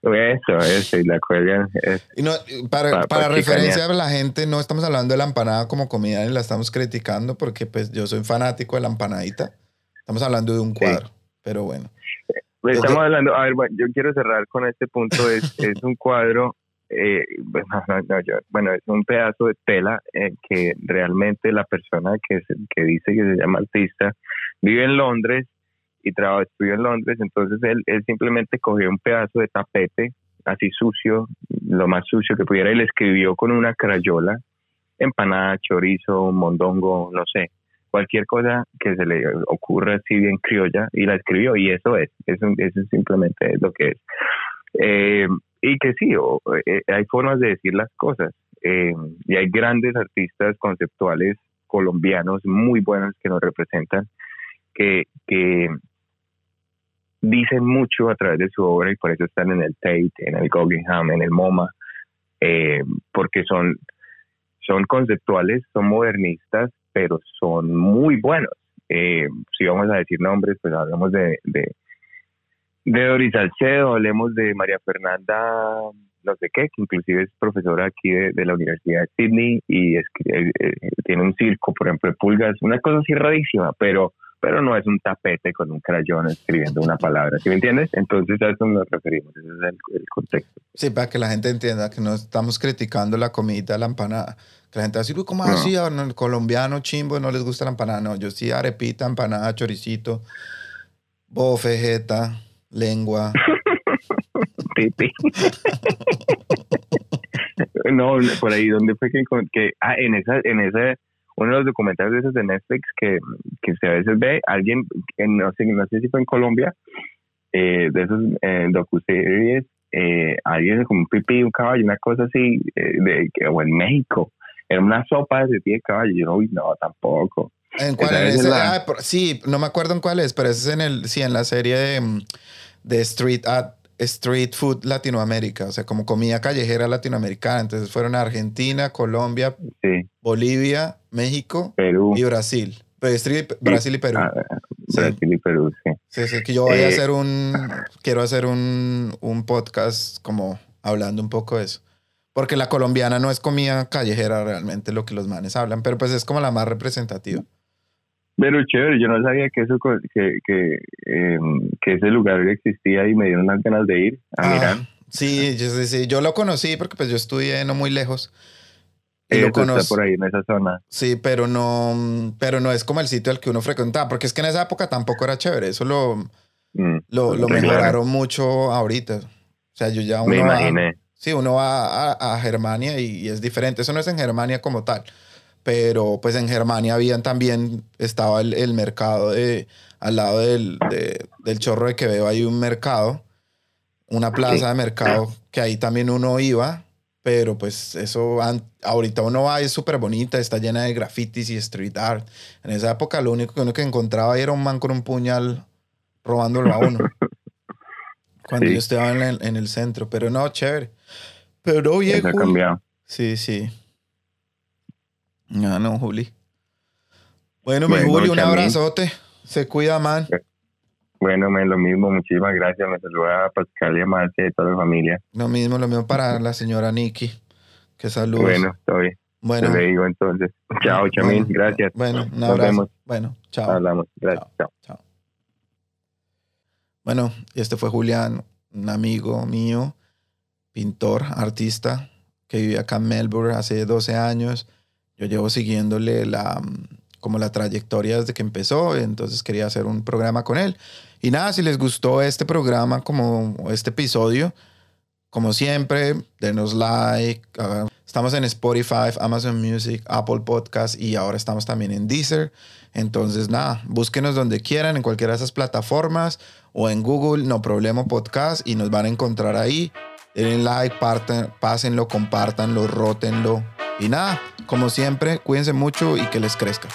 Eso, eso, y la cuelgan. y no, para, para, referencia a la gente, no estamos hablando de la empanada como comida y la estamos criticando porque pues yo soy fanático de la empanadita. Estamos hablando de un cuadro, pero bueno. Pues, estamos hablando, a ver, bueno, yo quiero cerrar con este punto, es, es un cuadro, eh, bueno, es un pedazo de tela eh, que realmente la persona que, que dice que se llama artista vive en Londres y trabaja, estudió en Londres, entonces él, él simplemente cogió un pedazo de tapete así sucio, lo más sucio que pudiera, y le escribió con una crayola, empanada, chorizo, mondongo, no sé, cualquier cosa que se le ocurra así bien criolla y la escribió y eso es, eso, eso simplemente es lo que es. Eh, y que sí, eh, hay formas de decir las cosas eh, y hay grandes artistas conceptuales colombianos muy buenos que nos representan, que, que dicen mucho a través de su obra y por eso están en el Tate, en el Guggenheim, en el MoMA, porque son, son conceptuales, son modernistas, pero son muy buenos. Eh, si vamos a decir nombres, pues hablamos de, de, de Doris Salcedo, hablemos de María Fernanda, no sé qué, que inclusive es profesora aquí de, la Universidad de Sydney y es, eh, tiene un circo, por ejemplo, de pulgas, una cosa así rarísima, pero pero no es un tapete con un crayón escribiendo una palabra, ¿sí me entiendes? Entonces a eso nos referimos, ese es el, contexto. Sí, para que la gente entienda que no estamos criticando la comida, la empanada. Que la gente va a decir, ¿cómo así? El colombiano chimbo no les gusta la empanada. No, yo sí arepita, empanada, choricito, bofe, jeta, lengua. Pipi. no, por ahí, ¿dónde fue que, que ah, en esa, en esa uno de los documentales de esos de Netflix que, que a veces ve, alguien, no sé, no sé si fue en Colombia, eh, de esos eh, docuseries, eh, alguien con un pipí, un caballo, una cosa así, eh, de, o en México, era una sopa de pie de caballo, yo, uy, no, tampoco. ¿En cuál es? Ah, sí, no me acuerdo en cuál es, pero ese es en el, sí, en la serie de, mm, de Street Art street food Latinoamérica, o sea, como comida callejera latinoamericana. Entonces fueron a Argentina, Colombia, Bolivia, México Perú. y Brasil. Pues, Brasil y Perú. Ah, Brasil y Perú, sí. Sí, sí, que yo voy a eh, hacer un, quiero hacer un, un podcast como hablando un poco de eso. Porque la colombiana no es comida callejera realmente lo que los manes hablan, pero pues es como la más representativa. Pero chévere, yo no sabía que eso que, que, em, que ese lugar existía y me dieron las ganas de ir a ah, mirar. Sí, yo, sí, yo lo conocí porque pues yo estudié no muy lejos. Y lo está por ahí en esa zona. Sí, pero no, pero no es como el sitio al que uno frecuentaba, porque es que en esa época tampoco era chévere. Eso lo, mm, lo, lo mejoraron mucho ahorita. O sea, yo ya uno me imaginé. sí, uno va a, a Germania y, y, es diferente. Eso no es en Germania como tal pero pues en Germania habían también, estaba el, mercado de, al lado del, del chorro de Quevedo hay un mercado, una plaza de mercado que ahí también uno iba, pero pues eso ahorita uno va es súper bonita, está llena de grafitis y street art. En esa época lo único que uno que encontraba era un man con un puñal robándolo a uno. Cuando yo estaba en el, en el, centro, pero no, chévere. Pero viejo. Sí, sí. No, no, Juli. Bueno, mi Juli, un abrazote. Se cuida, man. Bueno, me lo mismo, muchísimas gracias. Me saluda a Pascal y a Marcia y toda la familia. Lo mismo, lo mismo para la señora Nikki. Que saludos. Bueno, estoy. Bueno. Le digo entonces. Chao, Chamín, gracias. Bueno, un abrazo. Nos vemos. Bueno, chao. Hablamos. Gracias. Chao. chao. Bueno, este fue Julián, un amigo mío, pintor, artista, que vive acá en Melbourne hace 12 años yo llevo siguiéndole la, como la trayectoria desde que empezó, entonces quería hacer un programa con él. Y nada, si les gustó este programa, como este episodio, como siempre, denos like. Estamos en Spotify, Amazon Music, Apple Podcast y ahora estamos también en Deezer. Entonces, nada, búsquenos donde quieran, en cualquiera de esas plataformas o en Google, no problema podcast y nos van a encontrar ahí. Denle like, parten, pásenlo, compártanlo, rótenlo. Y nada, como siempre, cuídense mucho y que les crezca.